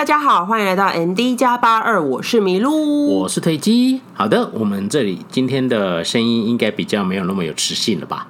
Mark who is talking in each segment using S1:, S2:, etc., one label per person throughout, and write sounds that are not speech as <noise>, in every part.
S1: 大家好，欢迎来到 N D 加八二，我是麋鹿，
S2: 我是推机。好的，我们这里今天的声音应该比较没有那么有磁性了吧？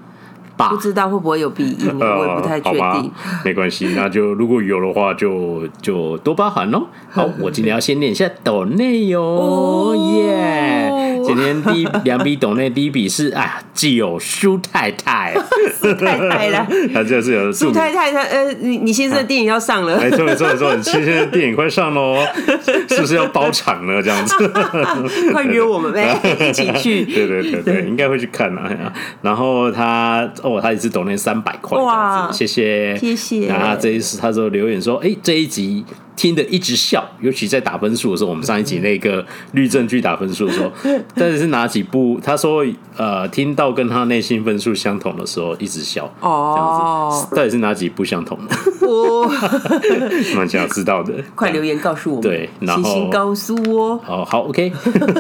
S1: 不知道会不会有鼻音，<laughs> 我也不太确定。
S2: 没关系，那就如果有的话就，就就多包涵喽。好，我今天要先念一下抖内哟，<laughs> 耶！今天第两笔抖内，第一笔是啊，既有苏太太，
S1: 苏太太了，<laughs>
S2: 他就是有
S1: 苏太太，他呃，你你先生的电影要上了，
S2: 没错没错没错，你先生的电影快上喽，<laughs> 是不是要包场了这样子？<laughs>
S1: 快约我们呗，一起去。
S2: 对对对对，应该会去看啊。然后他。哦，他也是抖内三百块，哇，谢谢，
S1: 谢谢。
S2: 然后他这一次，他说留言说，哎，这一集。听得一直笑，尤其在打分数的时候，我们上一集那个 <laughs> 律政剧打分数的时候，但是哪几部？他说呃，听到跟他内心分数相同的时候一直笑哦，这样子，到底是哪几部相同的？我 <laughs> 蛮想要知道的，
S1: 快留言告诉我们，
S2: 对，然后
S1: 请告诉我。
S2: 哦，好，OK，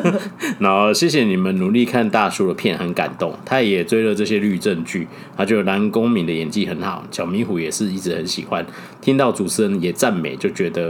S2: <laughs> 然后谢谢你们努力看大叔的片，很感动。他也追了这些律政剧，他觉得蓝公敏的演技很好，小迷糊也是一直很喜欢。听到主持人也赞美，就觉得。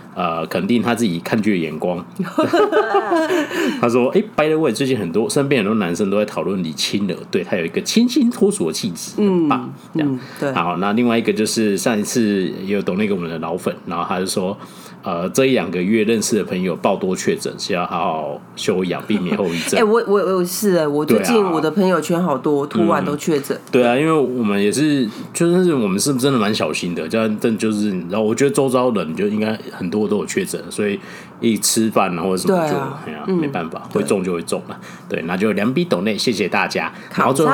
S2: 呃，肯定他自己看剧的眼光。<laughs> 他说：“哎、欸，by the way，最近很多身边很多男生都在讨论李清德，对他有一个清新脱俗的气质，很棒。这样、嗯、对。好，那另外一个就是上一次也有懂那个我们的老粉，然后他就说。”呃，这一两个月认识的朋友爆多确诊，是要好好休养，避免后遗症。
S1: 哎、欸，我我我是哎，我最近我的朋友圈好多、啊、突然都确诊、嗯。
S2: 对啊，因为我们也是，就是我们是真的蛮小心的，这样，但就是，然后我觉得周遭人就应该很多都有确诊，所以一吃饭啊或者什么就，哎呀、啊，没办法，会中就会中了。对，那就两笔抖内，谢谢大家。然后最后，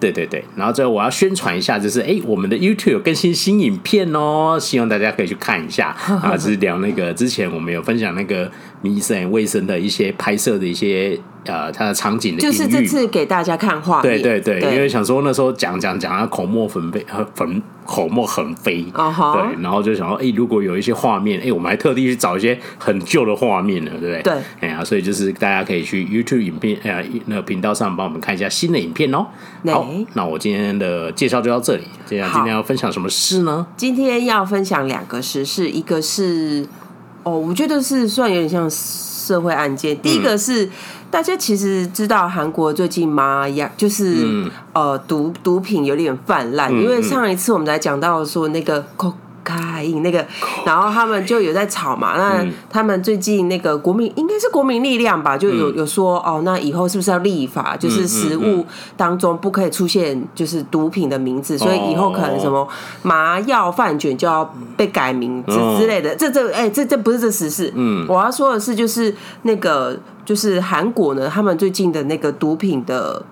S2: 对对对，然后最后我要宣传一下，就是哎，我们的 YouTube 有更新新影片哦，希望大家可以去看一下 <laughs> 啊，是。聊那个之前我们有分享那个民生卫生的一些拍摄的一些呃，它的场景的，
S1: 就是这次给大家看画面，
S2: 对对对，对因为想说那时候讲讲讲啊口沫横飞，粉口沫横飞，uh huh. 对，然后就想说，哎、欸，如果有一些画面，哎、欸，我们还特地去找一些很旧的画面呢，对不对？
S1: 对，
S2: 哎呀，所以就是大家可以去 YouTube 影片呃那个频道上帮我们看一下新的影片哦。好，那我今天的介绍就到这里，这样今天要分享什么事呢？
S1: 今天要分享两个时事，一个是。哦，我觉得是算有点像社会案件。第一个是、嗯、大家其实知道，韩国最近麻药就是、嗯、呃毒毒品有点泛滥，嗯、因为上一次我们才讲到说那个。开那个，然后他们就有在吵嘛。那他们最近那个国民应该是国民力量吧，就有有说哦，那以后是不是要立法，就是食物当中不可以出现就是毒品的名字，所以以后可能什么麻药饭卷就要被改名字之类的。这这哎，这这不是这实事。嗯，我要说的是，就是那个就是韩国呢，他们最近的那个毒品的，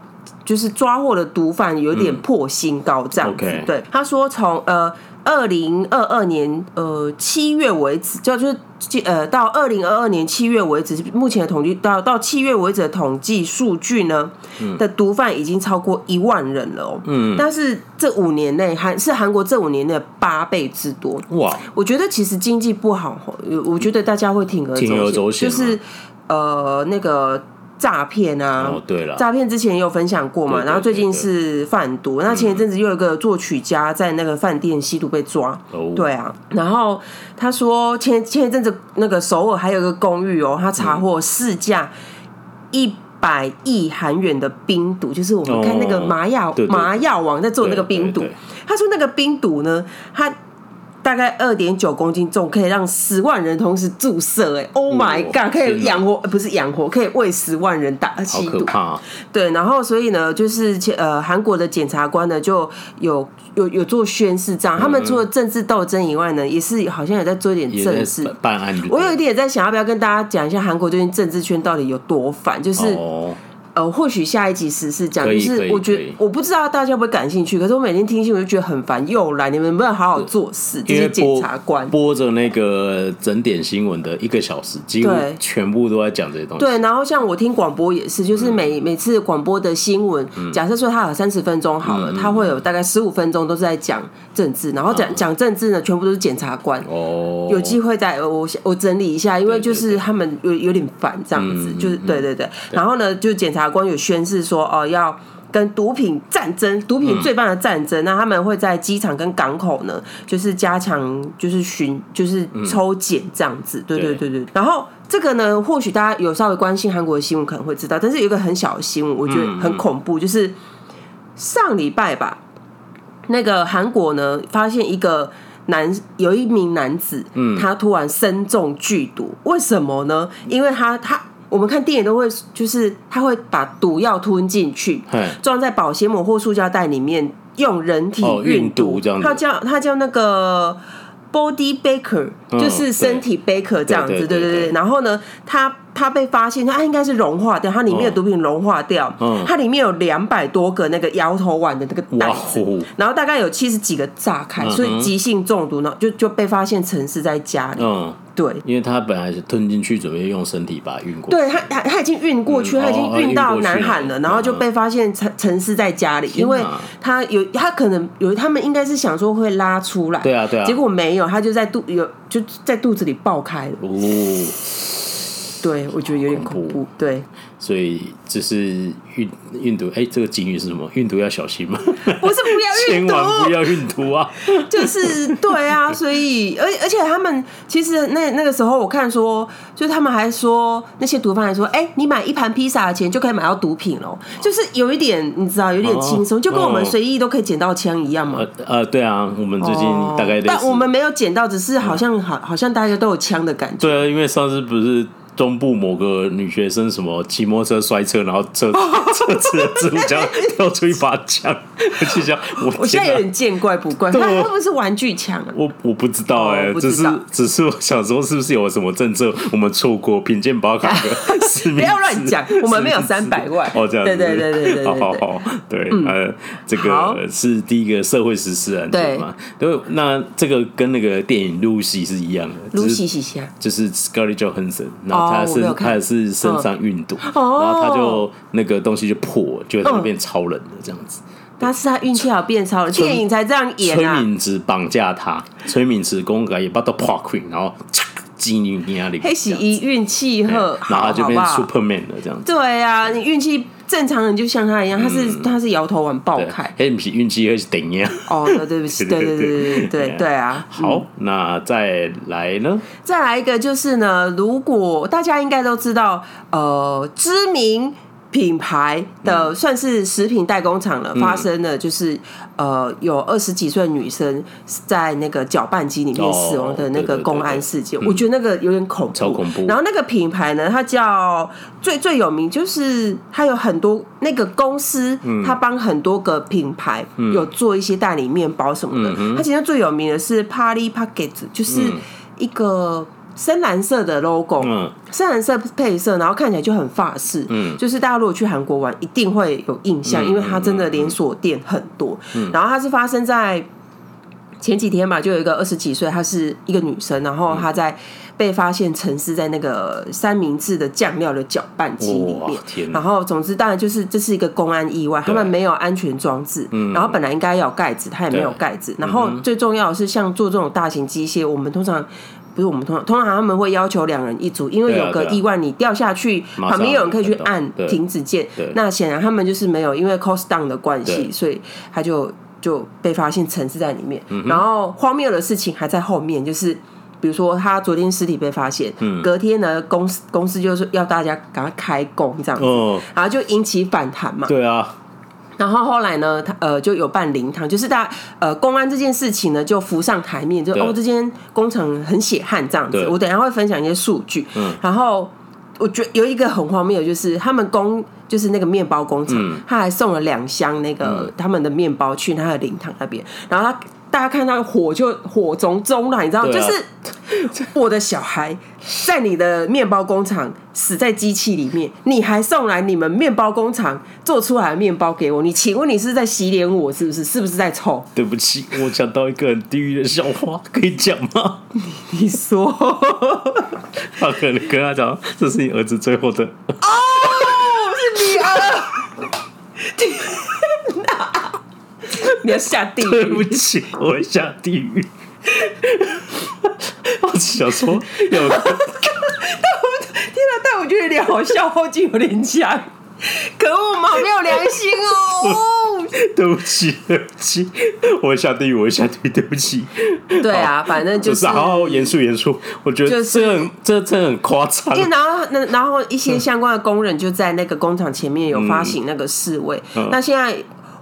S1: 就是抓获的毒贩有点破新高，这样子。对，他说从呃。二零二二年呃七月为止，就就是呃到二零二二年七月为止，目前的统计到到七月为止的统计数据呢，嗯、的毒贩已经超过一万人了哦。嗯，但是这五年内韩是韩国这五年内八倍之多哇！我觉得其实经济不好，我觉得大家会铤而走险，就是呃那个。诈骗啊！
S2: 哦，对了，
S1: 诈骗之前也有分享过嘛，然后最近是贩毒，那前一阵子又有一个作曲家在那个饭店吸毒被抓，对啊，然后他说前前一阵子那个首尔还有一个公寓哦，他查获市价一百亿韩元的冰毒，就是我们看那个麻药麻药王在做那个冰毒，他说那个冰毒呢，他。大概二点九公斤重，可以让十万人同时注射。哎，Oh my god，可以养活，不是养活，可以为十万人打吸毒。对，然后所以呢，就是呃，韩国的检察官呢就有有有做宣誓，这样他们除了政治斗争以外呢，也是好像也在做一点政治
S2: 办案。
S1: 我有一点也在想，要不要跟大家讲一下韩国最近政治圈到底有多烦？就是。呃，或许下一集时事讲，就是我觉得我不知道大家会不会感兴趣，可是我每天听新闻就觉得很烦，又来，你们能不能好好做事？这些检察官。
S2: 播着那个整点新闻的一个小时，几乎全部都在讲这些东西。
S1: 对，然后像我听广播也是，就是每每次广播的新闻，假设说它有三十分钟好了，它会有大概十五分钟都是在讲政治，然后讲讲政治呢，全部都是检察官。哦，有机会再我我整理一下，因为就是他们有有点烦这样子，就是对对。对，然后呢，就检察。法官有宣誓说：“哦，要跟毒品战争，毒品罪犯的战争。那、嗯、他们会在机场跟港口呢，就是加强，就是巡，就是抽检这样子。嗯、对对对对。然后这个呢，或许大家有稍微关心韩国的新闻，可能会知道。但是有一个很小的新闻，我觉得很恐怖，嗯、就是上礼拜吧，那个韩国呢发现一个男，有一名男子，嗯，他突然身中剧毒，为什么呢？因为他他。我们看电影都会，就是他会把毒药吞进去，装在保鲜膜或塑胶袋里面，用人体运毒，这样他叫他叫那个 body baker，就是身体 baker 这样子，对对对。然后呢，他。它被发现，它应该是融化掉，它里面的毒品融化掉，嗯、它里面有两百多个那个摇头丸的那个袋子，哇然后大概有七十几个炸开，嗯、所以急性中毒呢，就就被发现陈尸在家里。嗯，对，
S2: 因为他本来是吞进去，准备用身体把它运过去。
S1: 对他，他他已经运过去，他、嗯、已经运到南韩了，然后就被发现陈陈尸在家里，因为他有他可能有他们应该是想说会拉出来，
S2: 对啊对啊，
S1: 结果没有，他就在肚有就在肚子里爆开了。哦。对，我觉得有点恐怖。恐怖对，
S2: 所以这是运运毒。哎，这个警语是什么？运毒要小心吗？不是，
S1: 不要运毒，<laughs> 千万
S2: 不要运毒啊！
S1: 就是对啊，<laughs> 所以而而且他们其实那那个时候我看说，就他们还说那些毒贩还说，哎，你买一盘披萨的钱就可以买到毒品了，就是有一点你知道，有点轻松，哦、就跟我们随意都可以捡到枪一样嘛。
S2: 呃呃，对啊，我们最近大概、哦，
S1: 但我们没有捡到，只是好像好好像大家都有枪的感觉。
S2: 对啊，因为上次不是。中部某个女学生什么骑摩托车摔车，然后车车子的置物架掉出一把枪，我就想，我 <laughs>
S1: 我现在有点见怪不怪，那会不会是玩具枪啊？
S2: 我我不知道哎，只是只是我想说，是不是有什么政策我们错过？品鉴宝卡的，
S1: 不要乱讲，我们没有三百万
S2: 哦，这样
S1: 对对对对对，
S2: 好好好，对呃，这个是第一个社会实施案件嘛？对，那这个跟那个电影《Lucy》是一样的
S1: ，Lucy 是谁？
S2: 就是 Scarlett Johansson，然后。他是他也是身上运毒，然后他就那个东西就破，就他变超人了这样子。
S1: 但是他运气好变超人，电影才这样演
S2: 啊！崔敏植绑架他，崔敏植公格也把他破溃，然后挤进去里。
S1: 黑洗衣运气好，
S2: 然后就变 Superman 了这样子。
S1: 对啊，你运气正常人就像他一样，他是他是摇头丸爆开，
S2: 哎不是运气，而是等样。
S1: 哦，对不起，<laughs> 对对对对对对啊！
S2: 好，那再来呢？
S1: 再来一个就是呢，如果大家应该都知道，呃，知名。品牌的算是食品代工厂了，嗯、发生了就是呃有二十几岁女生在那个搅拌机里面死亡的那个公安事件，我觉得那个有点恐怖，
S2: 超恐怖。
S1: 然后那个品牌呢，它叫最最有名，就是它有很多那个公司，它帮很多个品牌有做一些代理面包什么的。它其实最有名的是 Party Pocket，就是一个。深蓝色的 logo，嗯，深蓝色配色，然后看起来就很法式，嗯，就是大家如果去韩国玩，一定会有印象，因为它真的连锁店很多。嗯，然后它是发生在前几天吧，就有一个二十几岁，她是一个女生，然后她在被发现沉尸在那个三明治的酱料的搅拌机里面。然后总之当然就是这是一个公安意外，他们没有安全装置，嗯然后本来应该要有盖子，它也没有盖子。然后最重要的是，像做这种大型机械，我们通常。不是我们通常通常他们会要求两人一组，因为有个意外你掉下去，啊啊、旁边有人可以去按停止键。那显然他们就是没有，因为 cost down 的关系，所以他就就被发现沉尸在里面。嗯、然后荒谬的事情还在后面，就是比如说他昨天尸体被发现，嗯、隔天呢公司公司就是要大家赶快开工这样子，哦、然后就引起反弹嘛。
S2: 对啊。
S1: 然后后来呢，他呃就有办灵堂，就是大家呃公安这件事情呢就浮上台面，就哦这间工厂很血汗这样子。我等一下会分享一些数据。嗯。然后我觉得有一个很荒谬的，就是他们工就是那个面包工厂，嗯、他还送了两箱那个他们的面包去他的灵堂那边，然后他。大家看到火就火中中了，你知道，啊、就是 <laughs> 我的小孩在你的面包工厂死在机器里面，你还送来你们面包工厂做出来的面包给我，你请问你是在洗脸我是不是？是不是在臭？
S2: 对不起，我讲到一个很地狱的笑话，可以讲吗？
S1: 你说，<laughs>
S2: 他可能跟他讲，这是你儿子最后的哦，
S1: 是你儿。你要下地狱？
S2: 对不起，我会下地狱。我只想说，有个，但我天哪！但我觉得有点好笑，后劲有点强。可
S1: 可恶嘛，没有良心哦！<laughs>
S2: 对不起，对不起，我会下地狱，我会下地狱，对不起。
S1: 对啊，反正就是
S2: 好好严肃严肃。我觉得这很这真的很夸张。
S1: 然后那然后一些相关的工人就在那个工厂前面有发行那个示威。那现在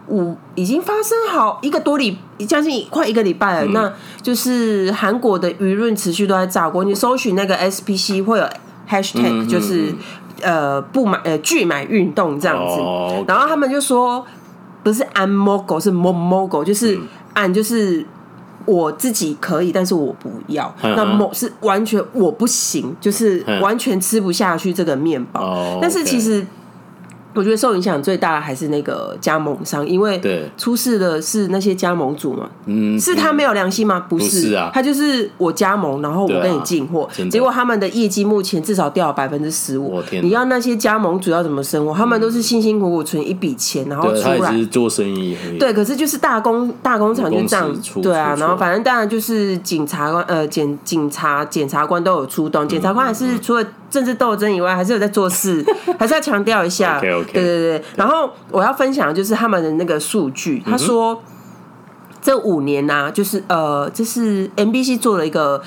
S1: 五已经发生好一个多礼，将近快一个礼拜了。那就是韩国的舆论持续都在炸锅。你搜寻那个 SPC 会有 hashtag，就是。呃，不买呃拒买运动这样子，oh, okay. 然后他们就说不是 I'm mogul 是 mogul 就是 I'm 就是我自己可以，但是我不要。那 mo 是完全我不行，就是完全吃不下去这个面包。Oh, okay. 但是其实。我觉得受影响最大的还是那个加盟商，因为出事的是那些加盟主嘛。嗯，是他没有良心吗？不是，不是啊，他就是我加盟，然后我跟你进货，结果他们的业绩目前至少掉了百分之十五。你要那些加盟主要怎么生活？他们都是辛辛苦苦存一笔钱，然后出来
S2: 做生意。
S1: 对，可是就是大工大工厂就这样，对啊，然后反正当然就是警察官呃检警察检察官都有出动，检察官还是除了。政治斗争以外，还是有在做事，<laughs> 还是要强调一下。
S2: okay, okay.
S1: 对对对。然后我要分享的就是他们的那个数据，他说、嗯、这五年呢、啊，就是呃，这是 MBC 做了一个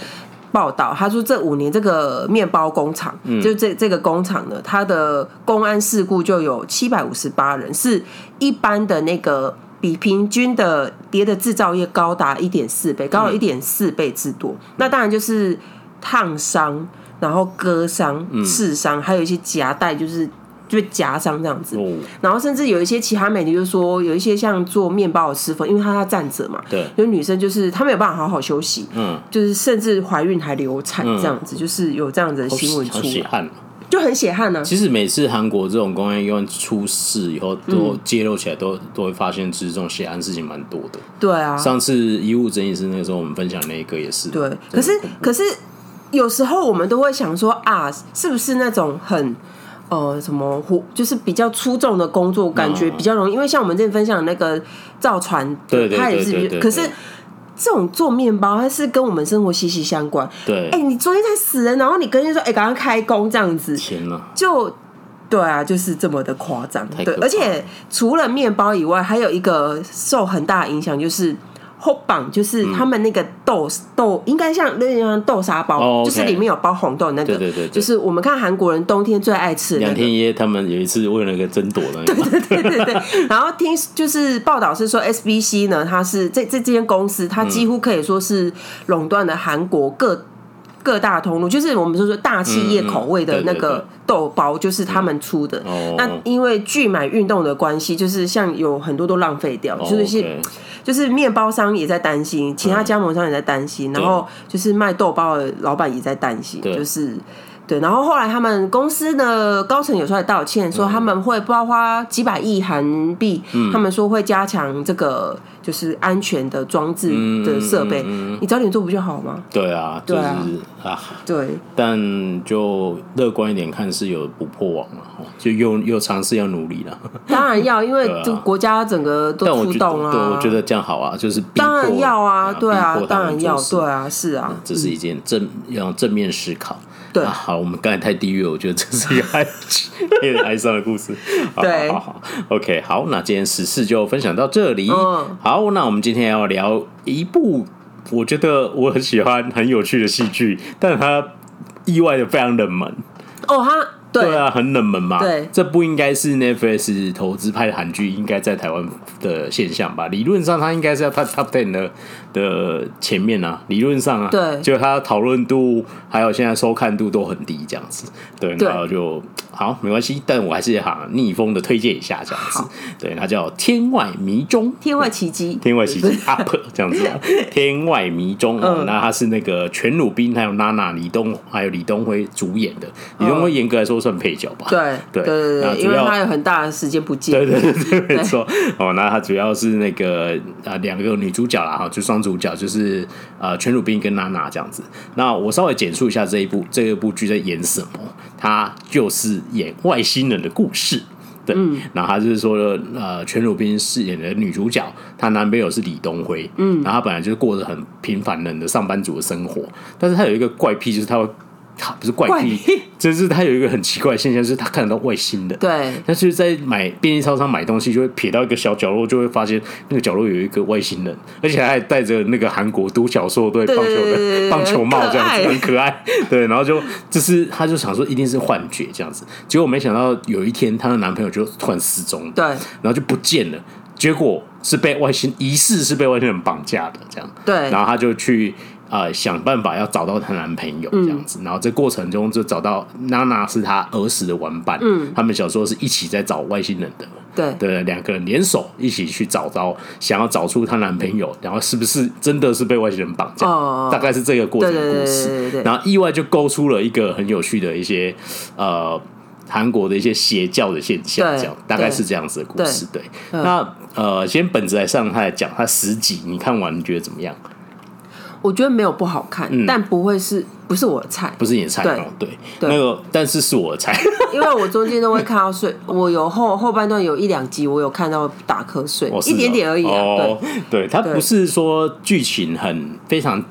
S1: 报道，他说这五年这个面包工厂，嗯、就这这个工厂呢，它的公安事故就有七百五十八人，是一般的那个比平均的别的制造业高达一点四倍，高了一点四倍之多。嗯、那当然就是烫伤。然后割伤、刺伤，还有一些夹带，就是就夹伤这样子。然后甚至有一些其他媒体就说，有一些像做面包的师傅，因为他要站着嘛，对，有女生就是她没有办法好好休息，嗯，就是甚至怀孕还流产这样子，就是有这样子的新闻出来，就很血汗呢。
S2: 其实每次韩国这种公安医院出事以后，都揭露起来，都都会发现，其实这种血汗事情蛮多的。
S1: 对啊，
S2: 上次医务争议是那个时候我们分享那一个也是，
S1: 对，可是可是。有时候我们都会想说啊，是不是那种很呃什么就是比较出众的工作，感觉比较容易？因为像我们之前分享的那个造船，对，它也是。可是这种做面包，它是跟我们生活息息相关。对，哎，你昨天才死人，然后你跟人说，哎，赶快开工这样子，天哪！就对啊，就是这么的夸张。对，而且除了面包以外，还有一个受很大影响就是。厚棒就是他们那个豆豆，应该像那样豆沙包，就是里面有包红豆那个。对对对，就是我们看韩国人冬天最爱吃的。
S2: 两天一夜，他们有一次为了那个争夺的。<laughs>
S1: 对对对对对。然后听就是报道是说，SBC 呢，它是这这这间公司，它几乎可以说是垄断了韩国各各大通路，就是我们说说大企业口味的那个豆包，就是他们出的。那因为拒买运动的关系，就是像有很多都浪费掉，就是。就是面包商也在担心，其他加盟商也在担心，然后就是卖豆包的老板也在担心，就是。对，然后后来他们公司的高层有出来道歉，说他们会不知道花几百亿韩币，嗯、他们说会加强这个就是安全的装置的设备。嗯嗯嗯、你早点做不就好吗？
S2: 对啊，就是啊，
S1: 对。
S2: 但就乐观一点看，是有不破网了，就又又尝试要努力了。<laughs>
S1: 当然要，因为这国家整个都出动啊。
S2: 对，我觉得这样好啊，就是
S1: 当然要啊，对啊，当然要，对啊，是啊，
S2: 这是一件正要正面思考。
S1: 对、
S2: 啊，好，我们刚才太地狱了，我觉得这是一个哀有点哀伤的故事。对，好好好，OK，好，那今天时事就分享到这里。嗯、好，那我们今天要聊一部我觉得我很喜欢、很有趣的戏剧，但它意外的非常冷门。
S1: 哦，哈。对，
S2: 对啊，很冷门嘛。对，这不应该是 Netflix 投资拍的韩剧，应该在台湾的现象吧？理论上，它应该是要拍 Top Ten 的的前面啊。理论上啊，对，就它讨论度还有现在收看度都很低，这样子。对，然后就好，没关系，但我还是哈逆风的推荐一下这样子。对，它叫 <laughs>《天外迷踪》，
S1: 天外奇迹，
S2: 天外奇迹 Up 这样子。天外迷踪，那它是那个全鲁宾还有娜娜李东还有李东辉主演的。李东辉严格来说。算配角吧，
S1: 对对对对，因为他有很大的时间不见，
S2: 对对对，没错。哦，那他主要是那个啊，两个女主角啦，哈，就双主角，就是呃，全鲁宾跟娜娜这样子。那我稍微简述一下这一部这一部剧在演什么，它就是演外星人的故事，对。嗯，然后他就是说，呃，全鲁宾饰演的女主角，她男朋友是李东辉，嗯，然后他本来就是过着很平凡人的上班族的生活，但是他有一个怪癖，就是他会。他 <laughs> 不是怪癖，<laughs> 就是他有一个很奇怪的现象，就是他看得到外星的。
S1: 对，
S2: 他就是在买便利超商买东西，就会瞥到一个小角落，就会发现那个角落有一个外星人，<laughs> 而且他还戴着那个韩国独角兽队棒球的棒球帽，这样子很可爱。对，然后就就是他就想说一定是幻觉这样子，结果没想到有一天她的男朋友就突然失踪，
S1: 对，
S2: 然后就不见了，结果是被外星疑似是被外星人绑架的这样，
S1: 对，
S2: 然后他就去。呃，想办法要找到她男朋友这样子，嗯、然后这过程中就找到娜娜是她儿时的玩伴，嗯，他们小时候是一起在找外星人的，
S1: 对，
S2: 对，两个人联手一起去找到，想要找出她男朋友，然后是不是真的是被外星人绑架，哦、大概是这个过程的故事，对对然后意外就勾出了一个很有趣的一些呃韩国的一些邪教的现象，这样。大概是这样子的故事，对，对，那呃，先本子来上，他来讲他十集，你看完你觉得怎么样？
S1: 我觉得没有不好看，嗯、但不会是不是我的菜，
S2: 不是你的菜对。哦，对，对。那个但是是我的菜，<laughs>
S1: 因为我中间都会看到睡，我有后后半段有一两集我有看到打瞌睡，一点点而已、啊，
S2: 哦，对，对，它不是说剧情很非常，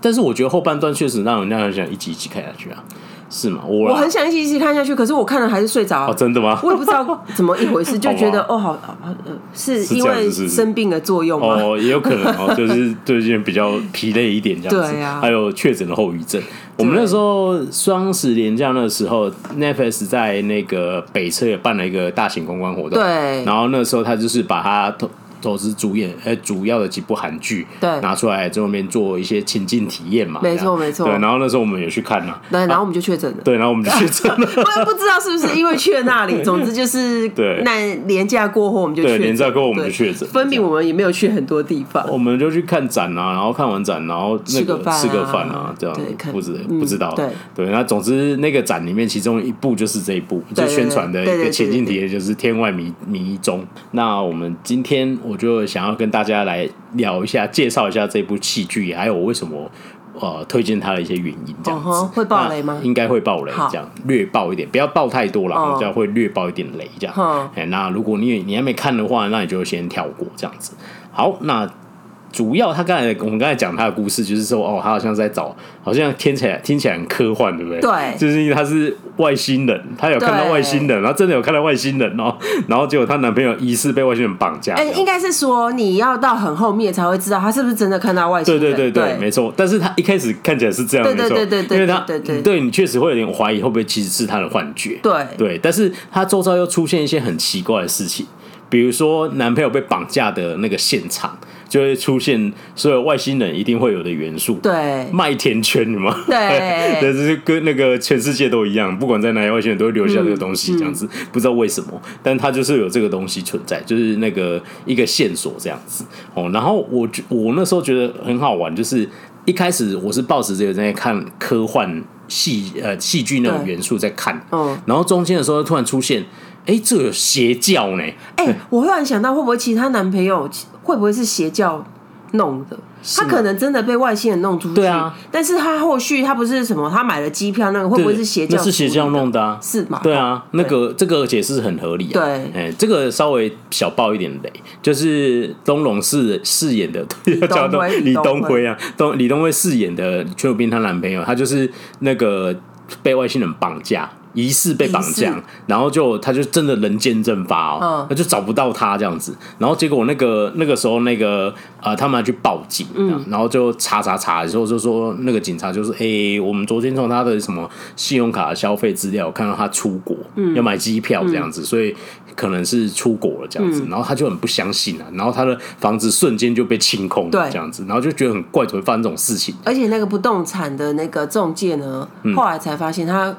S2: 但是我觉得后半段确实让人家很想一集一集看下去啊。是吗？我
S1: 我很想一起一起看下去，可是我看了还是睡着。
S2: 哦，真的吗？
S1: 我也不知道怎么一回事，就觉得 <laughs> 哦，好，是因为生病的作用吗？
S2: 哦，也有可能哦，<laughs> 就是最近比较疲累一点这样子。对啊，还有确诊的后遗症。我们那时候双十连假的时候，Netflix 在那个北车也办了一个大型公关活动。对，然后那时候他就是把他。投资主演，呃，主要的几部韩剧，对，拿出来在外面做一些情境体验嘛，
S1: 没错没错。
S2: 对，然后那时候我们也去看了，
S1: 对，然后我们就确诊了，
S2: 对，然后我们就确诊了，<laughs>
S1: 不不知道是不是因为去了那里，<laughs> 总之就是对。那年假过后我们就对，
S2: 年假过后我们就确诊，
S1: 分明我们也没有去很多地方，
S2: 我们就去看展啊，然后看完展，然后那个吃个饭啊，这样不知不知道，对。对。那总之那个展里面其中一部就是这一部，就宣传的一个情境体验，就是《天外迷迷踪》。那我们今天我就想要跟。大家来聊一下，介绍一下这部戏剧，还有我为什么呃推荐它的一些原因，这样子、uh
S1: 会爆雷吗？
S2: 应该会爆雷，这样略爆一点，不要爆太多了，这样、uh. 会略爆一点雷，这样。哎、uh，huh. 那如果你你还没看的话，那你就先跳过这样子。好，那。主要他刚才我们刚才讲他的故事，就是说哦，他好像在找，好像听起来听起来很科幻，对不对？
S1: 对，
S2: 就是因为他是外星人，他有看到外星人，然后真的有看到外星人哦，然后结果她男朋友疑似被外星人绑架。哎、欸，
S1: 应该是说你要到很后面才会知道他是不是真的看到外星人。
S2: 对对对没错。但是他一开始看起来是这样，没错，对对对对，因为他对对，对你确实会有点怀疑会不会其实是他的幻觉。对对，但是他周遭又出现一些很奇怪的事情，比如说男朋友被绑架的那个现场。就会出现所有外星人一定会有的元素，对，麦田圈嘛，对，<laughs> 对，就是跟那个全世界都一样，不管在哪里，外星人都会留下这个东西，这样子，不知道为什么，但它就是有这个东西存在，就是那个一个线索这样子。哦。然后我我那时候觉得很好玩，就是一开始我是抱持这个在看科幻戏呃戏剧那种元素在看，嗯，然后中间的时候突然出现。哎，这有邪教呢！
S1: 哎，我忽然想到，会不会其他男朋友会不会是邪教弄的？他可能真的被外星人弄出去，对啊。但是他后续他不是什么，他买了机票，那个会不会是邪教？
S2: 那是邪教弄的啊，
S1: 是吗？
S2: 对啊，那个这个解释很合理啊。对，哎，这个稍微小爆一点雷，就是东龙饰饰演的，<laughs> 要叫李东辉啊，东李东辉饰演的邱斌她男朋友，他就是那个被外星人绑架。疑似被绑架，然后就他就真的人间蒸发哦，他、嗯、就找不到他这样子，然后结果那个那个时候那个呃他们还去报警，嗯、然后就查查查的时候就说那个警察就是哎、欸，我们昨天从他的什么信用卡的消费资料看到他出国，嗯、要买机票这样子，嗯、所以可能是出国了这样子，嗯、然后他就很不相信啊，然后他的房子瞬间就被清空了这样子，然后就觉得很怪，怎么会发生这种事情？
S1: 而且那个不动产的那个中介呢，后来才发现他。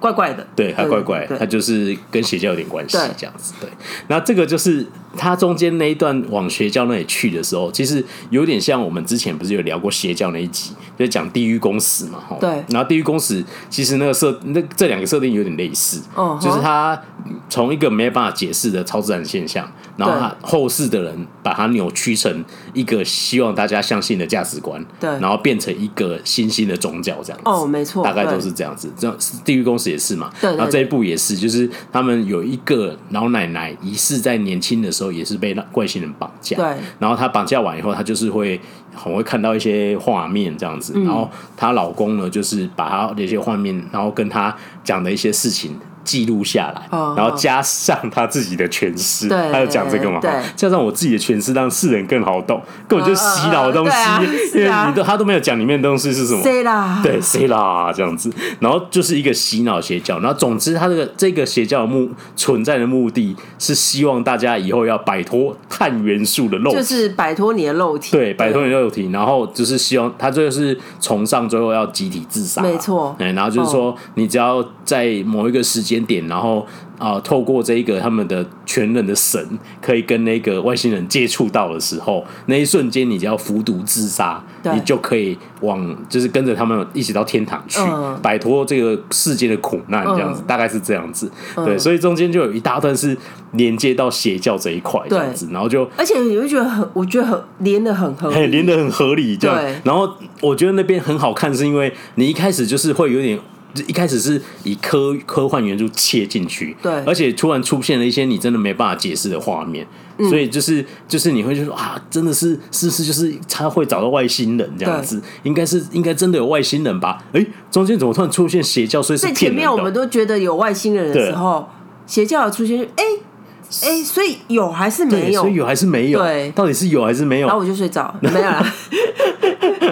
S1: 怪怪的，
S2: 对，他怪怪，他就是跟邪教有点关系，这样子，对。那这个就是他中间那一段往邪教那里去的时候，其实有点像我们之前不是有聊过邪教那一集，就讲地狱公使嘛，对。然后地狱公使其实那个设那这两个设定有点类似，哦，就是他从一个没办法解释的超自然现象，然后他后世的人把它扭曲成一个希望大家相信的价值观，对，然后变成一个新兴的宗教这样子，哦，没错，大概都是这样子，这样地狱公使。也是嘛，对，然后这一部也是，就是他们有一个老奶奶疑似在年轻的时时候也是被那怪星人绑架。
S1: 对，
S2: 然后她绑架完以后，她就是会很会看到一些画面这样子，然后她老公呢，就是把她那些画面，然后跟她讲的一些事情。记录下来，然后加上他自己的诠释，他就讲这个嘛，加上我自己的诠释，让世人更好懂，根本就洗脑的东西，因为你都他都没有讲里面的东西是什么，谁啦？对，谁啦？这样子，然后就是一个洗脑邪教，然后总之他这个这个邪教的目存在的目的是希望大家以后要摆脱碳元素的肉体，
S1: 就是摆脱你的肉体，
S2: 对，摆脱你的肉体，然后就是希望他就是崇尚最后要集体自杀，
S1: 没错，
S2: 然后就是说你只要在某一个时间。点，然后啊、呃，透过这一个他们的全能的神，可以跟那个外星人接触到的时候，那一瞬间，你就要服毒自杀，你就可以往就是跟着他们一起到天堂去，嗯、摆脱这个世界的苦难，这样子，嗯、大概是这样子。嗯、对，所以中间就有一大段是连接到邪教这一块，这样子，然后就
S1: 而且你会觉得很，我觉得很连的很合理，
S2: 连的很合理，这样。对然后我觉得那边很好看，是因为你一开始就是会有点。一开始是以科科幻元素切进去，
S1: 对，
S2: 而且突然出现了一些你真的没办法解释的画面，嗯、所以就是就是你会就说啊，真的是是不是就是他会找到外星人这样子？对应该是应该真的有外星人吧？哎、欸，中间怎么突然出现邪教？所以。
S1: 前面我们都觉得有外星人的时候，邪教的出现，哎、欸、哎、欸，所以有还是没有？
S2: 所以有还是没有？
S1: 对，
S2: 到底是有还是没有？
S1: 然后我就睡着，没有了。<laughs>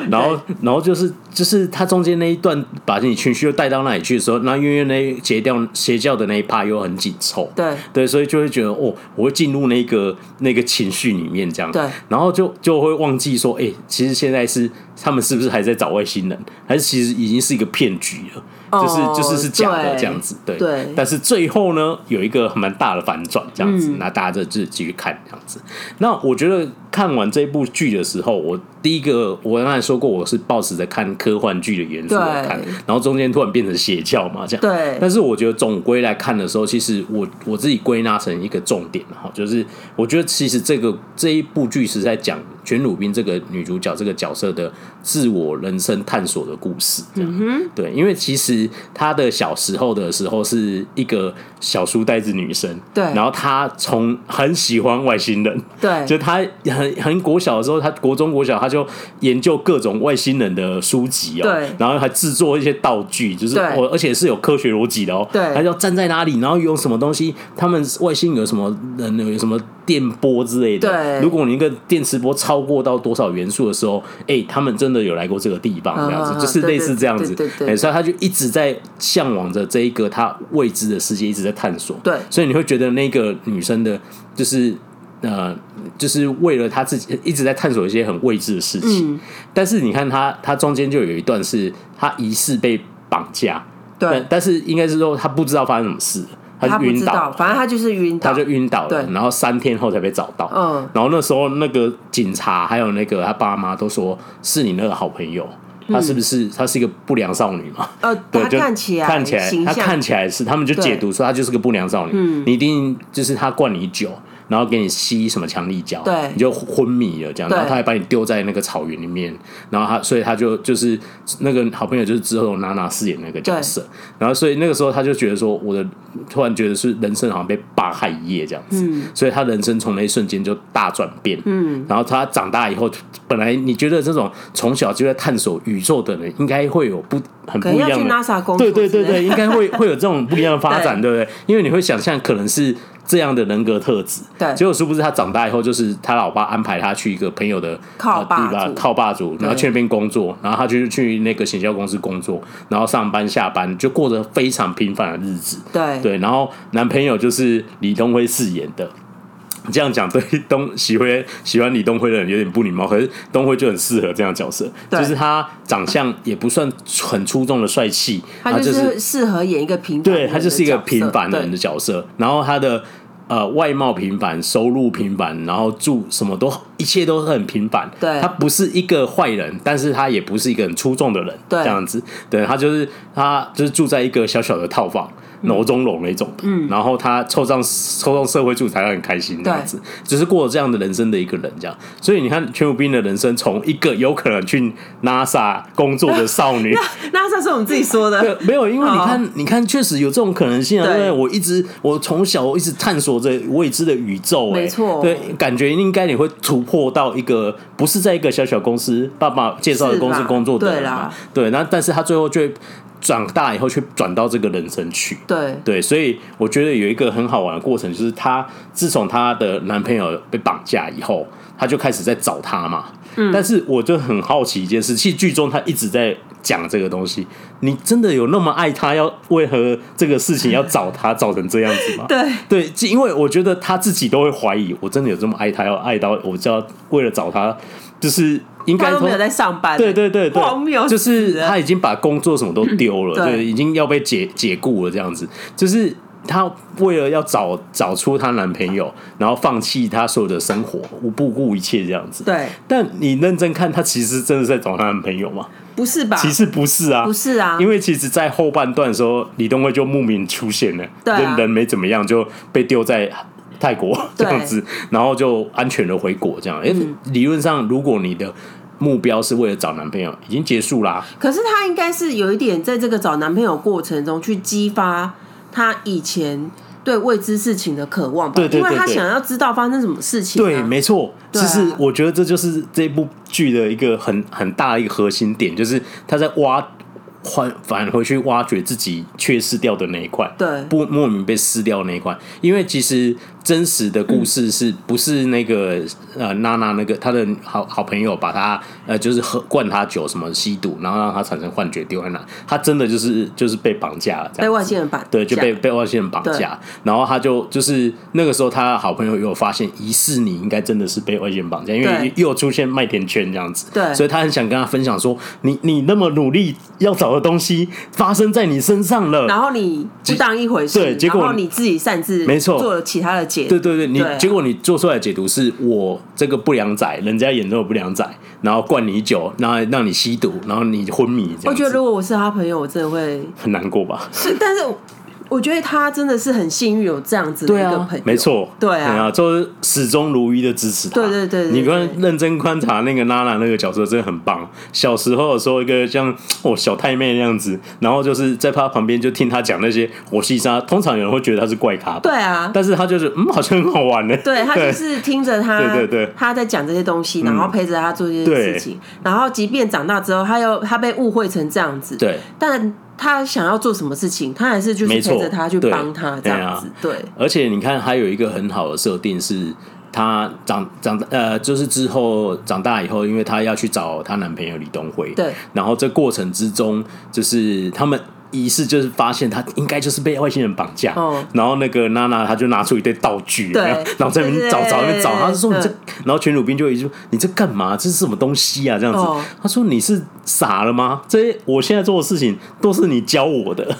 S2: 然后，然后就是就是他中间那一段把你情绪又带到那里去的时候，那因为那邪教邪教的那一趴又很紧凑，
S1: 对
S2: 对，所以就会觉得哦，我会进入那个那个情绪里面这样，
S1: 对，
S2: 然后就就会忘记说，哎，其实现在是他们是不是还在找外星人，还是其实已经是一个骗局了？就是就是是假的这样子，对对。但是最后呢，有一个蛮大的反转，这样子，那大家就自己继续看这样子。那我觉得看完这部剧的时候，我第一个我刚才说过，我是抱持着看科幻剧的元素来看，然后中间突然变成邪教嘛，这样。
S1: 对。
S2: 但是我觉得总归来看的时候，其实我我自己归纳成一个重点哈，就是我觉得其实这个这一部剧是在讲全鲁宾这个女主角这个角色的自我人生探索的故事，这样。对，因为其实。她的小时候的时候是一个小书呆子女生，
S1: 对。
S2: 然后她从很喜欢外星人，
S1: 对。<laughs>
S2: 就她很很国小的时候，她国中国小，她就研究各种外星人的书籍哦，
S1: 对。
S2: 然后还制作一些道具，就是我而且是有科学逻辑的哦，
S1: 对。
S2: 她要站在哪里，然后用什么东西，他们外星有什么人有什么电波之类的，
S1: 对。
S2: 如果你一个电磁波超过到多少元素的时候，哎，他们真的有来过这个地方，这样子，就是类似这样子，对对。所以他就一直。在向往着这一个他未知的世界，一直在探索。
S1: 对，
S2: 所以你会觉得那个女生的，就是呃，就是为了她自己一直在探索一些很未知的事情。嗯、但是你看她，她中间就有一段是她疑似被绑架。
S1: 对
S2: 但，但是应该是说她不知道发生什么事，她就晕倒，
S1: 反正他就是晕倒，
S2: 他就晕倒了。然后三天后才被找到。
S1: 嗯，
S2: 然后那时候那个警察还有那个他爸妈都说是你那个好朋友。他是不是他是一个不良少女嘛？
S1: 呃，<laughs>
S2: 对，就
S1: 看起来
S2: 看起来他看起来是，他们就解读说他就是个不良少女。嗯，你一定就是他灌你酒。然后给你吸什么强力胶，
S1: 对，
S2: 你就昏迷了这样。然后他还把你丢在那个草原里面，然后他，所以他就就是那个好朋友，就是之后娜娜饰演那个角色。然后所以那个时候他就觉得说，我的突然觉得是人生好像被扒开一页这样子。所以他人生从那一瞬间就大转变。嗯，然后他长大以后，本来你觉得这种从小就在探索宇宙的人，应该会有不很不一样的。对对对对，应该会会有这种不一样的发展，<laughs> 对不对？因为你会想象可能是。这样的人格特质，
S1: 对，
S2: 结果殊不知他长大以后，就是他老爸安排他去一个朋友的
S1: 靠爸族，
S2: 靠霸主，然后去那边工作，然后他就去那个行销公司工作，然后上班下班就过着非常平凡的日子，
S1: 对。
S2: 对，然后男朋友就是李东辉饰演的。这样讲对东喜欢喜欢李东辉的人有点不礼貌，可是东辉就很适合这样的角色，就是他长相也不算很出众的帅气，
S1: 他就是适合演一个平凡，
S2: 对他就是一个平凡的人的角色，然后他的呃外貌平凡，收入平凡，然后住什么都一切都是很平凡，
S1: 对。
S2: 他不是一个坏人，但是他也不是一个很出众的人，
S1: 对。
S2: 这样子，对他就是他就是住在一个小小的套房。楼中楼那种。的，嗯，然后他抽上抽上社会住宅，他很开心这样子，只是过了这样的人生的一个人这样。所以你看，全武斌的人生从一个有可能去 NASA 工作的少女，<laughs>
S1: NASA 是我们自己说的，
S2: 对，没有，因为你看，你看，确实有这种可能性啊。对，我一直我从小一直探索着未知的宇宙，没错，对，感觉应该你会突破到一个不是在一个小小公司爸爸介绍的公司工作的人嘛，对，那但是他最后就。长大以后却转到这个人生去，
S1: 对
S2: 对，所以我觉得有一个很好玩的过程，就是她自从她的男朋友被绑架以后，她就开始在找他嘛。嗯，但是我就很好奇一件事，其实剧中她一直在讲这个东西，你真的有那么爱他？要为何这个事情要找他，找成这样子吗？<laughs>
S1: 对
S2: 对，因为我觉得她自己都会怀疑，我真的有这么爱他，要爱到我就要为了找他，就是。应该
S1: 都没有在上班，
S2: 对对对对，就是他已经把工作什么都丢了，对，已经要被解解雇了这样子。就是她为了要找找出她男朋友，然后放弃她所有的生活，不顾一切这样子。
S1: 对，
S2: 但你认真看，她其实真的在找她男朋友吗？
S1: 不是吧？
S2: 其实不是啊，
S1: 不是啊，
S2: 因为其实，在后半段的时候，李东辉就莫名出现了，人人没怎么样，就被丢在。泰国这样子，然后就安全的回国这样。哎、嗯，理论上，如果你的目标是为了找男朋友，已经结束啦。
S1: 可是他应该是有一点，在这个找男朋友过程中，去激发他以前对未知事情的渴望吧。对对对对，因为他想要知道发生什么事情啊。
S2: 对，没错。其实我觉得这就是这部剧的一个很很大的一个核心点，就是他在挖。换返回去挖掘自己缺失掉的那一块，
S1: 对，
S2: 不莫名被撕掉的那一块，因为其实。真实的故事是不是那个呃娜娜那个她的好好朋友把他呃就是喝灌他酒什么吸毒，然后让他产生幻觉丢在那，他真的就是就是被绑架了，
S1: 被外星人绑
S2: 对，就被被外星人绑架，然后他就就是那个时候他的好朋友有发现疑似你应该真的是被外星人绑架，因为又出现麦田圈这样子，
S1: 对，
S2: 所以他很想跟他分享说你你那么努力要找的东西发生在你身上了，
S1: 然后你不当一回事，
S2: 对，结果
S1: 你自己擅自
S2: 没错
S1: 做了其他的
S2: 解。对对对，你结果你做出来的解读是我这个不良仔，人家眼中的不良仔，然后灌你酒，然后让你吸毒，然后你昏迷。
S1: 我觉得如果我是他朋友，我真的会
S2: 很难过吧？
S1: 是，但是。我觉得他真的是很幸运有这样子的一个朋友，
S2: 没错，
S1: 对啊，
S2: 就是始终如一的支持他。
S1: 对对对，
S2: 你观认真观察那个娜娜那个角色，真的很棒。小时候的时候，一个像哦小太妹那样子，然后就是在他旁边就听他讲那些我西沙。通常有人会觉得他是怪咖，
S1: 对啊，
S2: 但是他就是嗯，好像很好玩呢。
S1: 对，他就是听着他，对对对，他在讲这些东西，然后陪着他做这些事情，然后即便长大之后，他又他被误会成这样子，
S2: 对，
S1: 但。他想要做什么事情，他还是就是陪着他去帮他这样子，对。
S2: 而且你看，还有一个很好的设定是，他长长呃，就是之后长大以后，因为他要去找她男朋友李东辉，
S1: 对。
S2: 然后这过程之中，就是他们。仪式就是发现他应该就是被外星人绑架，哦、然后那个娜娜她就拿出一堆道具，对，然后在那边找找那边找，他就说你这，然后全鲁宾就一直说你这干嘛？这是什么东西啊？这样子，哦、他说你是傻了吗？这些我现在做的事情都是你教我的。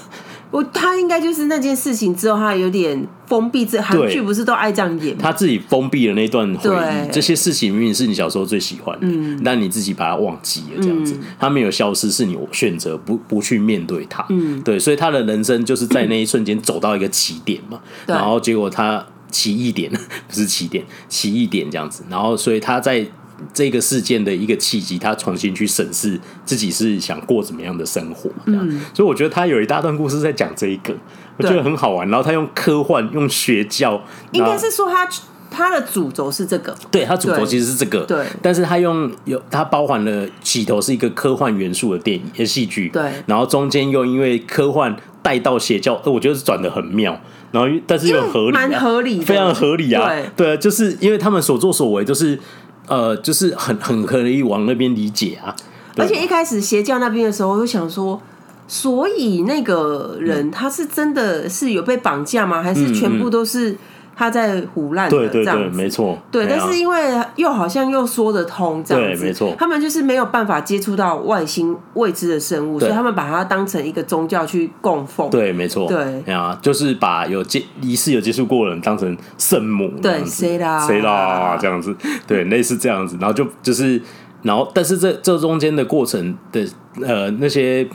S1: 我他应该就是那件事情之后，他有点封闭。这韩剧不是都爱这样演？
S2: 他自己封闭了那段回忆。这些事情明明是你小时候最喜欢的，嗯，但你自己把它忘记了，这样子，他没有消失，是你选择不不去面对他。嗯，对，所以他的人生就是在那一瞬间走到一个起点嘛，然后结果他起义点 <laughs> 不是起点，起义点这样子，然后所以他在。这个事件的一个契机，他重新去审视自己是想过怎么样的生活，嗯，所以我觉得他有一大段故事在讲这一个，我觉得很好玩。然后他用科幻，用邪教，
S1: 应该是说他他的主轴是这个，
S2: 对，他主轴其实是这个，对。但是他用有他包含了起头是一个科幻元素的电影，的戏剧，
S1: 对。
S2: 然后中间又因为科幻带到邪教，呃，我觉得是转的很妙。然后但是又合理，
S1: 蛮合理，
S2: 非常合理啊，对，对，就是因为他们所作所为就是。呃，就是很很可以往那边理解啊，
S1: 而且一开始邪教那边的时候，我就想说，所以那个人他是真的是有被绑架吗？还是全部都是？他在胡乱对对对，
S2: 没错。
S1: 对，但是因为又好像又说得通这样子，
S2: 对，没错。
S1: 他们就是没有办法接触到外星未知的生物，所以他们把它当成一个宗教去供奉。
S2: 对，没错。对啊，就是把有接疑似有接触过的人当成圣母，
S1: 对，谁啦
S2: 谁啦这样子，对，类似这样子，然后就就是，然后但是这这中间的过程的呃那些。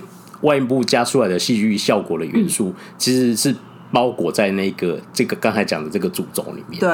S2: 外部加出来的戏剧效果的元素，嗯、其实是。包裹在那个这个刚才讲的这个主轴里面，
S1: 对，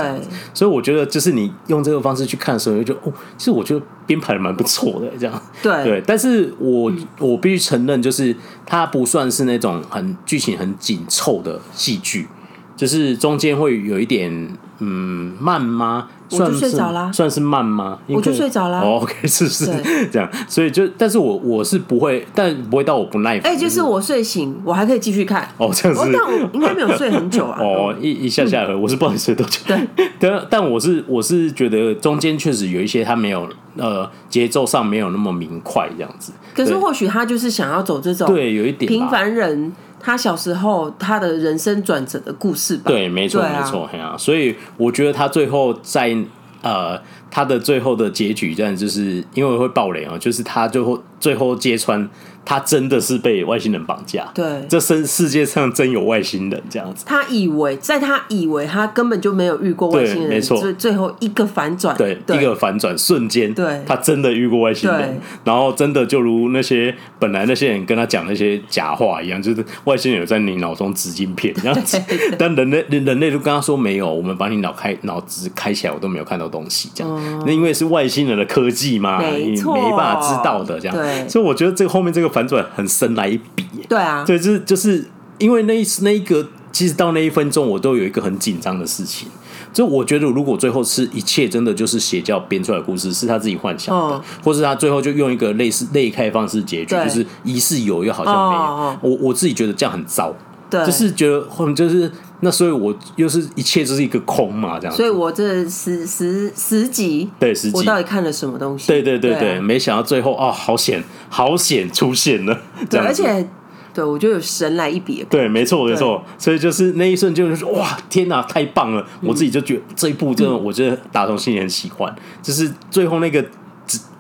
S2: 所以我觉得就是你用这个方式去看的时候，就觉得哦，其实我觉得编排的蛮不错的，这样，
S1: 对
S2: 对。但是我我必须承认，就是它不算是那种很剧情很紧凑的戏剧，就是中间会有一点嗯慢吗？
S1: 我就睡着啦，
S2: 算是慢吗？
S1: 我就睡着啦。
S2: 哦，OK，<laughs> 是是 <laughs> 这样，所以就，但是我我是不会，但不会到我不耐烦。
S1: 哎，就是我睡醒，我还可以继续看。
S2: 哦，这样子，
S1: 但我应该没有睡很久啊。<laughs>
S2: 哦，一一下下来，我是不知道你睡多久。
S1: 对，
S2: 但但我是我是觉得中间确实有一些他没有呃节奏上没有那么明快这样子。
S1: 可是或许他就是想要走这种
S2: 对有一点
S1: 平凡人。他小时候他的人生转折的故事吧，
S2: 对，没错，没错，啊，所以我觉得他最后在呃，他的最后的结局，这样就是因为会爆雷啊，就是他最后最后揭穿。他真的是被外星人绑架，
S1: 对，
S2: 这世世界上真有外星人这样子。
S1: 他以为，在他以为他根本就没有遇过外星人，
S2: 没错。
S1: 最最后一个反转，
S2: 对，一个反转瞬间，
S1: 对，
S2: 他真的遇过外星人，然后真的就如那些本来那些人跟他讲那些假话一样，就是外星人有在你脑中植晶片这样子，<laughs> 但人类人类就跟他说没有，我们把你脑开脑子开起来，我都没有看到东西这样。那因为是外星人的科技嘛，你没办法知道的这样。所以我觉得这个后面这个反转。很深来一笔，
S1: 对啊，
S2: 对，就是就是因为那一那一个，其实到那一分钟，我都有一个很紧张的事情。就我觉得，如果最后是一切真的就是邪教编出来的故事，是他自己幻想的，哦、或是他最后就用一个类似类开放式结局，就是疑似有又好像没有。哦、我我自己觉得这样很糟，
S1: 对，
S2: 就是觉得就是那，所以我又是一切就是一个空嘛，这样。
S1: 所以我这十十十集，
S2: 对十集，
S1: 我到底看了什么东西？
S2: 对对对对，没想到最后哦，好险。好险出现了，
S1: 对，而且对我觉得有神来一笔，
S2: 对，没错没错，所以就是那一瞬间就是哇，天哪，太棒了！我自己就觉得这一部真的，我觉得打从心里很喜欢，就是最后那个。